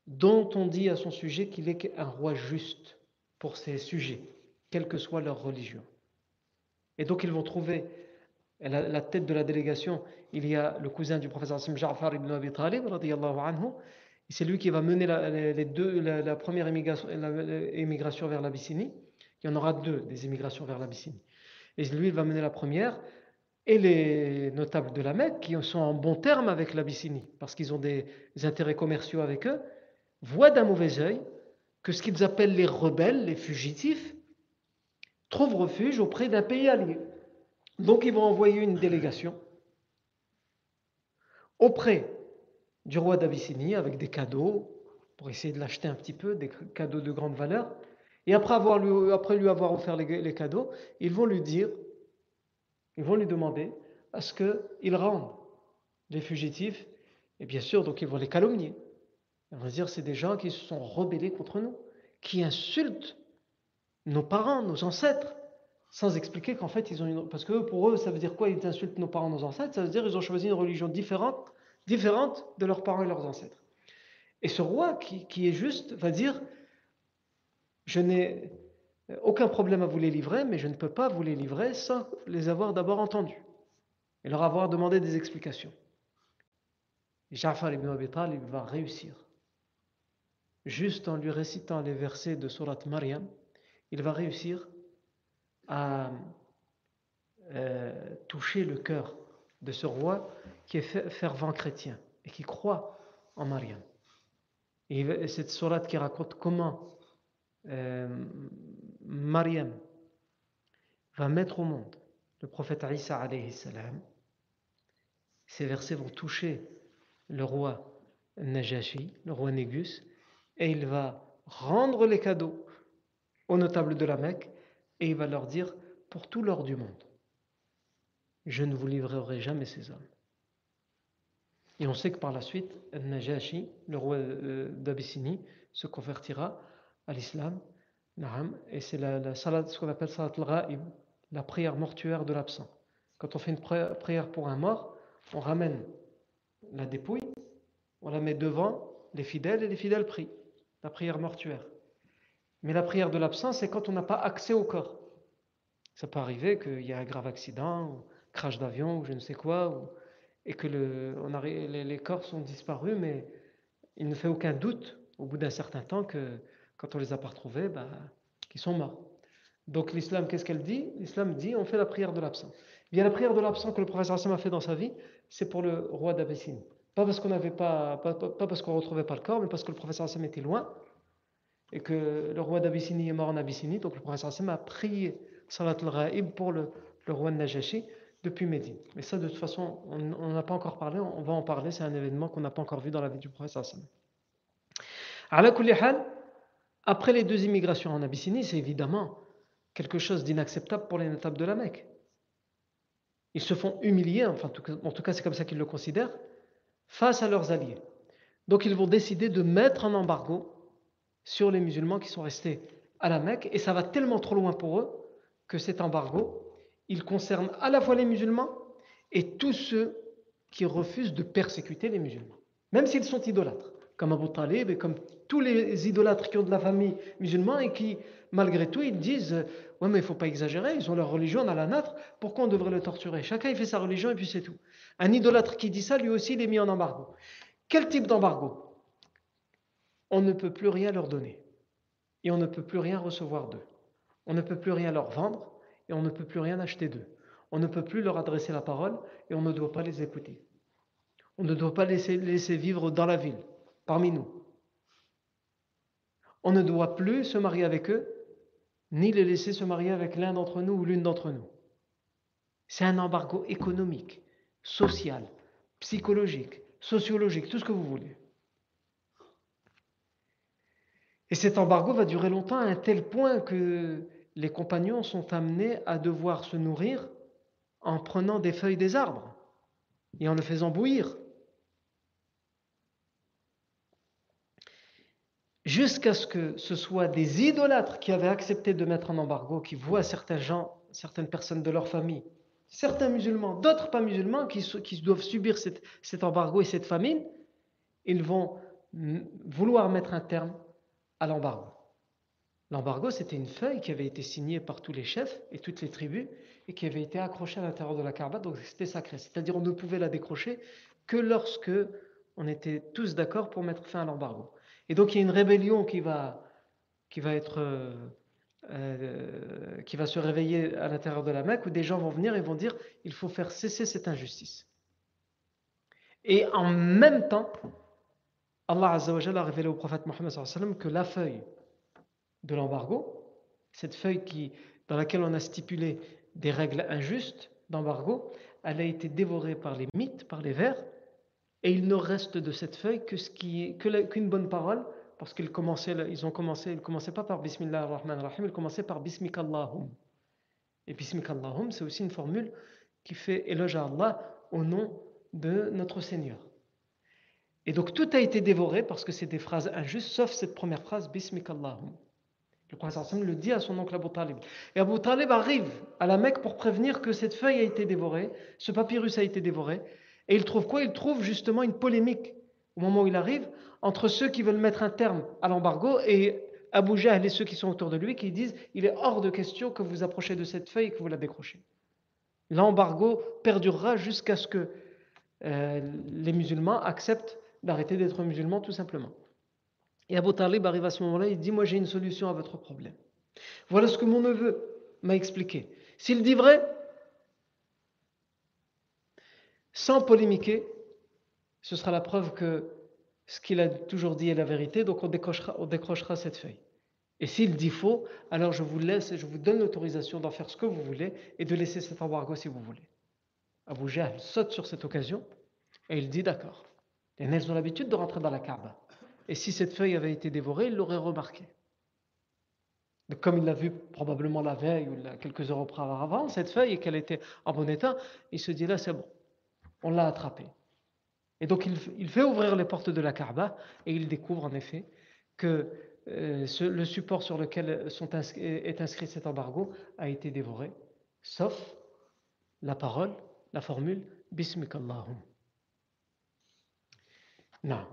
A: dont on dit à son sujet qu'il est un roi juste pour ses sujets, quelle que soit leur religion. Et donc ils vont trouver la, tête de la délégation, il y a le cousin du professeur Sim Ja'far ibn Abi Talib, anhu, c'est lui qui va mener la, les deux, la, première émigration, vers l'Abyssinie. Il y en aura deux des émigrations vers l'Abyssinie. Et lui, il va mener la première. Et les notables de la Mecque, qui sont en bon terme avec l'Abyssinie, parce qu'ils ont des, intérêts commerciaux avec eux, voient d'un mauvais œil que ce qu'ils appellent les rebelles, les fugitifs, trouvent refuge auprès d'un pays allié. Donc ils vont envoyer une délégation auprès du roi d'Abyssinie avec des cadeaux pour essayer de l'acheter un petit peu, des cadeaux de grande valeur. Et après, avoir lui, après lui avoir offert les, cadeaux, ils vont lui dire, ils vont lui demander à ce qu'il rende les fugitifs. Et bien sûr, donc ils vont les calomnier. Ils vont dire c'est des gens qui se sont rebellés contre nous, qui insultent nos parents, nos ancêtres, sans expliquer qu'en fait ils ont une. Parce que pour eux, ça veut dire quoi? Ils insultent nos parents, nos ancêtres? Ça veut dire qu'ils ont choisi une religion différente différentes de leurs parents et leurs ancêtres. Et ce roi qui, est juste va dire, je n'ai aucun problème à vous les livrer, mais je ne peux pas vous les livrer sans les avoir d'abord entendus et leur avoir demandé des explications. Ja'far ibn Abi Talib va réussir. Juste en lui récitant les versets de Surat Maryam, il va réussir à euh, toucher le cœur de ce roi qui est fervent chrétien et qui croit en Maryam. Et cette sourate qui raconte comment euh, Mariam va mettre au monde le prophète Isa salam. Ces versets vont toucher le roi Najashi, le roi Négus, et il va rendre les cadeaux aux notables de la Mecque et il va leur dire pour tout l'or du monde, je ne vous livrerai jamais ces hommes. Et on sait que par la suite, Najashi, le roi euh, d'Abyssinie, se convertira à l'islam. Et c'est la, ce qu'on appelle salat al la prière mortuaire de l'absent. Quand on fait une prière pour un mort, on ramène la dépouille, on la met devant les fidèles et les fidèles prient. La prière mortuaire. Mais la prière de l'absent, c'est quand on n'a pas accès au corps. Ça peut arriver qu'il y ait un grave accident, ou crash d'avion, ou je ne sais quoi, et que a, les, corps sont disparus, mais il ne fait aucun doute au bout d'un certain temps que quand on les a pas retrouvés, bah, qu'ils sont morts. Donc l'islam, qu'est-ce qu'elle dit? L'islam dit on fait la prière de l'absent. Bien la prière de l'absent que le professeur Hassan a fait dans sa vie, c'est pour le roi d'Abyssinie. Pas parce qu'on n'avait pas, pas, parce qu'on retrouvait pas le corps, mais parce que le professeur Hassan était loin et que le roi d'Abyssinie est mort en Abyssinie. Donc le professeur Hassan a prié Salat al-Ghaib pour le, roi de Najashi depuis Médine. Mais ça, de toute façon, on n'en a pas encore parlé, on va en parler, c'est un événement qu'on n'a pas encore vu dans la vie du prophète après les deux immigrations en Abyssinie, c'est évidemment quelque chose d'inacceptable pour les notables de la Mecque. Ils se font humilier, enfin, en tout cas c'est comme ça qu'ils le considèrent, face à leurs alliés. Donc ils vont décider de mettre un embargo sur les musulmans qui sont restés à la Mecque, et ça va tellement trop loin pour eux que cet embargo il concerne à la fois les musulmans et tous ceux qui refusent de persécuter les musulmans, même s'ils sont idolâtres, comme Abu Talib et comme tous les idolâtres qui ont de la famille musulmane et qui, malgré tout, ils disent Ouais, mais il ne faut pas exagérer, ils ont leur religion, on a la nôtre, pourquoi on devrait le torturer? Chacun il fait sa religion et puis c'est tout. Un idolâtre qui dit ça, lui aussi, il est mis en embargo. Quel type d'embargo? On ne peut plus rien leur donner et on ne peut plus rien recevoir d'eux. On ne peut plus rien leur vendre et on ne peut plus rien acheter d'eux. On ne peut plus leur adresser la parole et on ne doit pas les écouter. On ne doit pas les laisser vivre dans la ville, parmi nous. On ne doit plus se marier avec eux, ni les laisser se marier avec l'un d'entre nous ou l'une d'entre nous. C'est un embargo économique, social, psychologique, sociologique, tout ce que vous voulez. Et cet embargo va durer longtemps à un tel point que les compagnons sont amenés à devoir se nourrir en prenant des feuilles des arbres et en le faisant bouillir. Jusqu'à ce que ce soit des idolâtres qui avaient accepté de mettre un embargo, qui voient certains gens, certaines personnes de leur famille, certains musulmans, d'autres pas musulmans, qui, doivent subir cet embargo et cette famine, ils vont vouloir mettre un terme à l'embargo. L'embargo, c'était une feuille qui avait été signée par tous les chefs et toutes les tribus et qui avait été accrochée à l'intérieur de la Kaaba, donc c'était sacré. C'est-à-dire on ne pouvait la décrocher que lorsque on était tous d'accord pour mettre fin à l'embargo. Et donc il y a une rébellion qui va, qui va être, euh, euh, qui va se réveiller à l'intérieur de la Mecque où des gens vont venir et vont dire il faut faire cesser cette injustice. Et en même temps, Allah a révélé au prophète Mohammed que la feuille de l'embargo, cette feuille qui, dans laquelle on a stipulé des règles injustes d'embargo, elle a été dévorée par les mythes, par les vers, et il ne reste de cette feuille que ce qui est qu'une bonne parole, parce qu'ils commençaient, ils ont commencé, ils commençaient pas par Bismillah ar-Rahman ar-Rahim, ils commençaient par Bismikallahum. Et Bismikallahum, c'est aussi une formule qui fait éloge à Allah au nom de notre Seigneur. Et donc tout a été dévoré parce que c'est des phrases injustes, sauf cette première phrase, Bismikallahum. Le prophète le dit à son oncle Abu Talib. Et Abu Talib arrive à la Mecque pour prévenir que cette feuille a été dévorée, ce papyrus a été dévoré. Et il trouve quoi? Il trouve justement une polémique au moment où il arrive entre ceux qui veulent mettre un terme à l'embargo et Abu Jahl et ceux qui sont autour de lui qui disent il est hors de question que vous approchez de cette feuille et que vous la décrochez. L'embargo perdurera jusqu'à ce que euh, les musulmans acceptent d'arrêter d'être musulmans tout simplement. Et Abu Talib arrive à ce moment-là, il dit Moi j'ai une solution à votre problème. Voilà ce que mon neveu m'a expliqué. S'il dit vrai, sans polémiquer, ce sera la preuve que ce qu'il a toujours dit est la vérité, donc on décrochera, cette feuille. Et s'il dit faux, alors je vous laisse et je vous donne l'autorisation d'en faire ce que vous voulez et de laisser cet embargo si vous voulez. Abu Jahl saute sur cette occasion et il dit d'accord. Et elles ont l'habitude de rentrer dans la Kaaba. Et si cette feuille avait été dévorée, il l'aurait remarqué. Comme il l'a vu probablement la veille ou quelques heures auparavant, cette feuille, et qu'elle était en bon état, il se dit là, c'est bon, on l'a attrapée. Et donc il, fait ouvrir les portes de la Kaaba et il découvre en effet que euh, le support sur lequel est inscrit cet embargo a été dévoré, sauf la parole, la formule Bismikallahum. Non.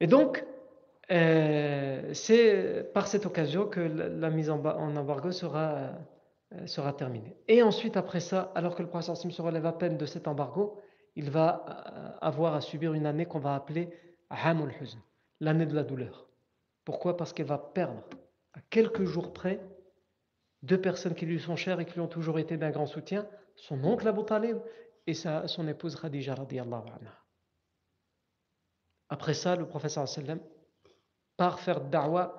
A: Et donc, euh, c'est par cette occasion que la, mise en, embargo sera, sera terminée. Et ensuite, après ça, alors que le prophète se relève à peine de cet embargo, il va euh, avoir à subir une année qu'on va appeler Hamul Huzn, l'année de la douleur. Pourquoi? Parce qu'il va perdre, à quelques jours près, deux personnes qui lui sont chères et qui lui ont toujours été d'un grand soutien, son oncle Abu Talib et sa, son épouse Khadija. Après ça, le professeur sallam part faire da'wah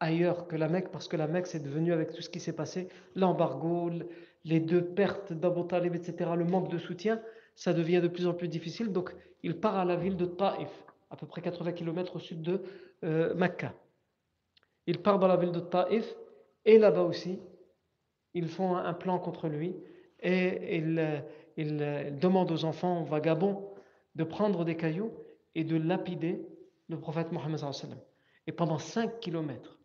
A: ailleurs que la Mecque, parce que la Mecque, c'est devenu, avec tout ce qui s'est passé, l'embargo, les deux pertes d'Abu Talib, etc., le manque de soutien, ça devient de plus en plus difficile. Donc, il part à la ville de Taif, à peu près 80 km au sud de euh, Mecca. Il part dans la ville de Taif, et là-bas aussi, ils font un plan contre lui, et ils, il demandent aux enfants vagabonds de prendre des cailloux et de lapider le prophète Mohammed. Et pendant 5 kilomètres,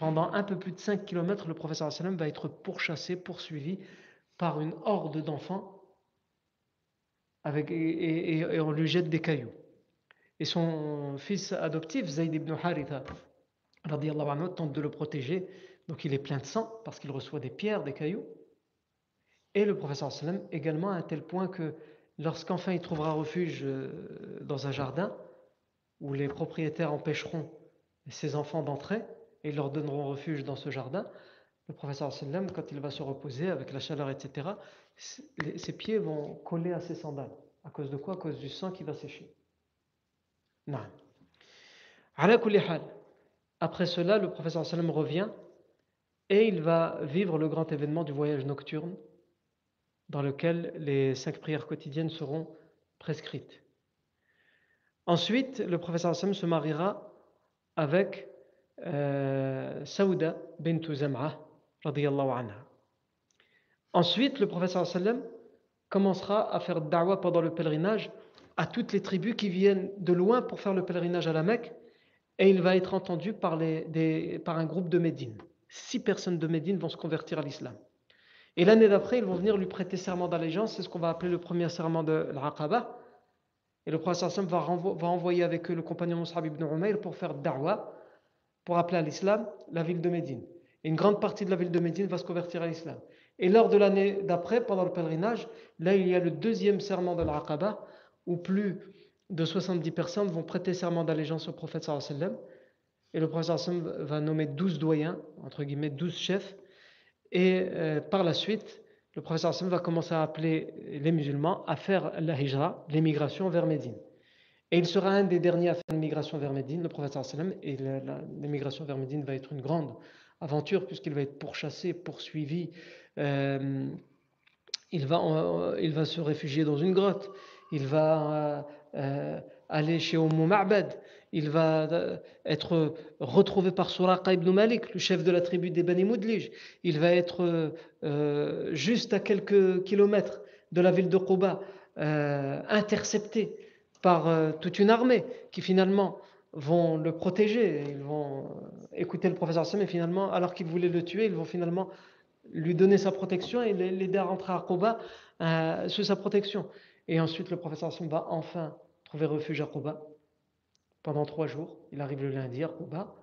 A: pendant un peu plus de 5 kilomètres, le prophète va être pourchassé, poursuivi par une horde d'enfants avec, et, on lui jette des cailloux. Et son fils adoptif, Zayd ibn Haritha, anhu, tente de le protéger, donc il est plein de sang parce qu'il reçoit des pierres, des cailloux. Et le professeur sallam également à tel point que lorsqu'enfin il trouvera refuge euh, dans un jardin où les propriétaires empêcheront ses enfants d'entrer et leur donneront refuge dans ce jardin, le professeur sallam, quand il va se reposer avec la chaleur, etc., ses pieds vont coller à ses sandales. À cause de quoi? À cause du sang qui va sécher. Non. Après cela, le professeur sallam revient et il va vivre le grand événement du voyage nocturne dans lequel les cinq prières quotidiennes seront prescrites. Ensuite, le professeur Hassan se mariera avec euh, Saouda bint Zam'a, anha. Ensuite, le professeur sallam commencera à faire da'wah pendant le pèlerinage à toutes les tribus qui viennent de loin pour faire le pèlerinage à la Mecque et il va être entendu par, les, par un groupe de Médine. Six personnes de Médine vont se convertir à l'islam. Et l'année d'après, ils vont venir lui prêter serment d'allégeance, c'est ce qu'on va appeler le premier serment de l'Aqaba. Et le prophète sallam va, envoyer avec eux le compagnon Mus'ab ibn Umayr pour faire da'wah, pour appeler à l'islam la ville de Médine. Et une grande partie de la ville de Médine va se convertir à l'islam. Et lors de l'année d'après, pendant le pèlerinage, là il y a le deuxième serment de l'Aqaba, où plus de 70 personnes vont prêter serment d'allégeance au prophète sallam. Et le prophète sallam va nommer 12 doyens, entre guillemets 12 chefs, et euh, par la suite, le professeur Hassan va commencer à appeler les musulmans à faire la hijra, l'émigration vers Médine. Et il sera un des derniers à faire l'émigration vers Médine, le professeur Hassan, et l'émigration vers Médine va être une grande aventure puisqu'il va être pourchassé, poursuivi. Euh, il, va, euh, il va se réfugier dans une grotte. Il va aller chez Umm Ma'bad il va euh, être retrouvé par Suraqa ibn Malik, le chef de la tribu des Bani Moudlij. Il va être euh, juste à quelques kilomètres de la ville de Quba, euh, intercepté par toute une armée qui finalement vont le protéger. Ils vont écouter le professeur Sam et finalement, alors qu'ils voulaient le tuer, ils vont finalement lui donner sa protection et l'aider à rentrer à Quba sous sa protection. Et ensuite, le professeur Sam va enfin trouver refuge à Quba pendant trois jours. Il arrive le lundi à Quba.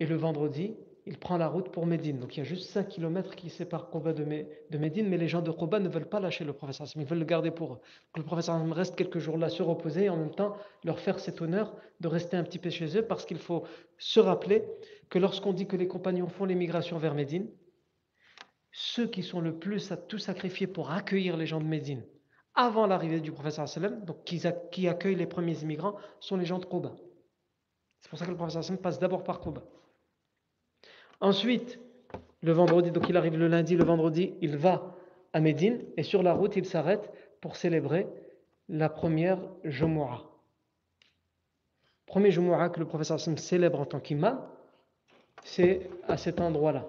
A: Et le vendredi, il prend la route pour Médine. Donc il y a juste 5 km qui séparent Quba de, Médine, mais les gens de Quba ne veulent pas lâcher le professeur ils veulent le garder pour eux. Que le professeur reste quelques jours là, se reposer et en même temps leur faire cet honneur de rester un petit peu chez eux parce qu'il faut se rappeler que lorsqu'on dit que les compagnons font l'émigration vers Médine, ceux qui sont le plus à tout sacrifier pour accueillir les gens de Médine avant l'arrivée du professeur donc qui, accueillent les premiers immigrants, sont les gens de Quba. C'est pour ça que le professeur passe d'abord par Quba. Ensuite, le vendredi, donc il arrive le lundi, le vendredi, il va à Médine et sur la route, il s'arrête pour célébrer la première Jumu'ah. Premier Jumu'ah que le professeur célèbre en tant qu'imam, c'est à cet endroit-là.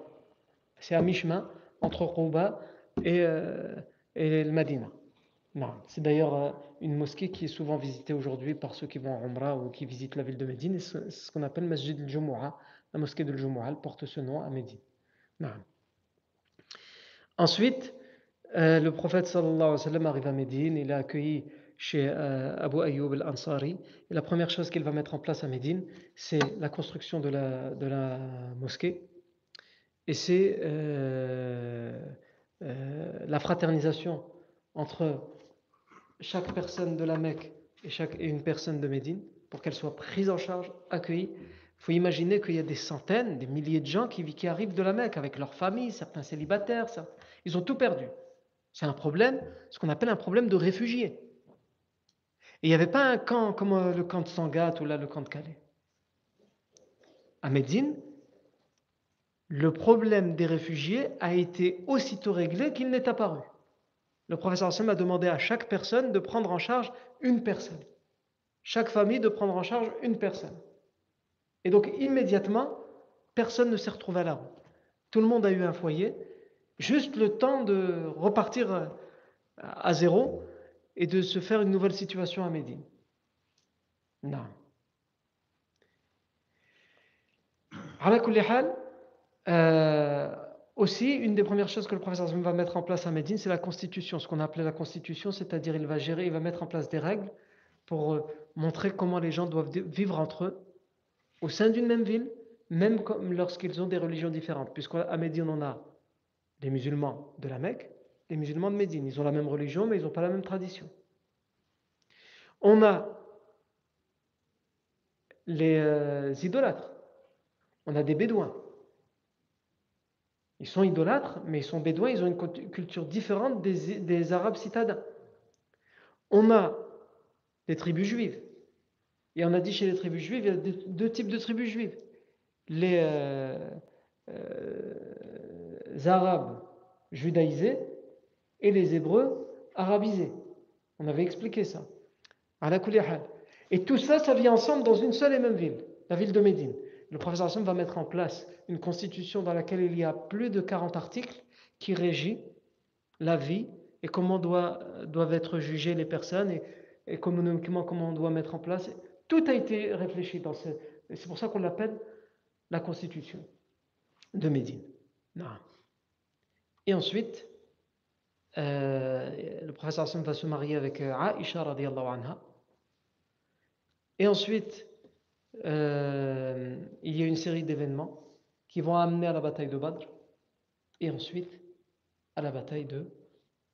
A: C'est à mi-chemin entre Quba et, euh, et le. C'est d'ailleurs euh, une mosquée qui est souvent visitée aujourd'hui par ceux qui vont en Umrah ou qui visitent la ville de Médine. C'est ce qu'on appelle Masjid al-Jumu'ah la mosquée de Jumu'ah porte ce nom à Médine. Ensuite, euh, le prophète sallallahu alayhi wa arrive à Médine, il est accueilli chez euh, Abu Ayyub al-Ansari. Et la première chose qu'il va mettre en place à Médine, c'est la construction de la, de la mosquée. Et c'est euh, la fraternisation entre chaque personne de la Mecque et, chaque, et une personne de Médine pour qu'elle soit prise en charge, accueillie il faut imaginer qu'il y a des centaines, des milliers de gens qui, arrivent de la Mecque avec leur famille, certains célibataires, ils ont tout perdu. C'est un problème, ce qu'on appelle un problème de réfugiés. Et il n'y avait pas un camp comme euh, le camp de Sangatte ou là le camp de Calais. À Médine, le problème des réfugiés a été aussitôt réglé qu'il n'est apparu. Le professeur Hassan a demandé à chaque personne de prendre en charge une personne. Chaque famille de prendre en charge une personne. Et donc immédiatement, personne ne s'est retrouvé à la rue. Tout le monde a eu un foyer, juste le temps de repartir euh, à zéro et de se faire une nouvelle situation à Médine. Non. Euh, aussi, une des premières choses que le professeur va mettre en place à Médine, c'est la constitution, ce qu'on a appelé la constitution, c'est-à-dire il va gérer, il va mettre en place des règles pour euh, montrer comment les gens doivent vivre entre eux au sein d'une même ville, même lorsqu'ils ont des religions différentes. Puisqu'à Médine, on a les musulmans de la Mecque, les musulmans de Médine. Ils ont la même religion, mais ils n'ont pas la même tradition. On a les euh, idolâtres. On a des bédouins. Ils sont idolâtres, mais ils sont bédouins, ils ont une culture différente des, des Arabes citadins. On a les tribus juives. Et on a dit chez les tribus juives, il y a deux, types de tribus juives. Les euh, euh, Arabes judaïsés et les Hébreux arabisés. On avait expliqué ça. Et tout ça, ça vient ensemble dans une seule et même ville, la ville de Médine. Le professeur Hassan va mettre en place une constitution dans laquelle il y a plus de 40 articles qui régit la vie et comment doivent être jugées les personnes et, et comment on doit mettre en place tout a été réfléchi dans ce. C'est pour ça qu'on l'appelle la constitution de Médine. Et ensuite, euh, le professeur Hassan va se marier avec euh, Aisha radiallahu anha. Et ensuite, euh, il y a une série d'événements qui vont amener à la bataille de Badr et ensuite à la bataille de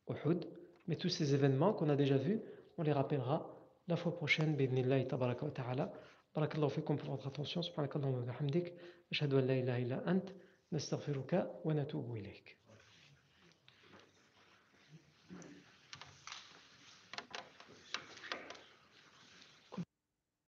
A: Uhud. Mais tous ces événements qu'on a déjà vus, on les rappellera la fois prochaine باذن الله تبارك وتعالى بارك الله فيكم في votre attention. سبحانك اللهم وبحمدك أشهد أن لا إله إلا أنت نستغفرك ونتوب إليك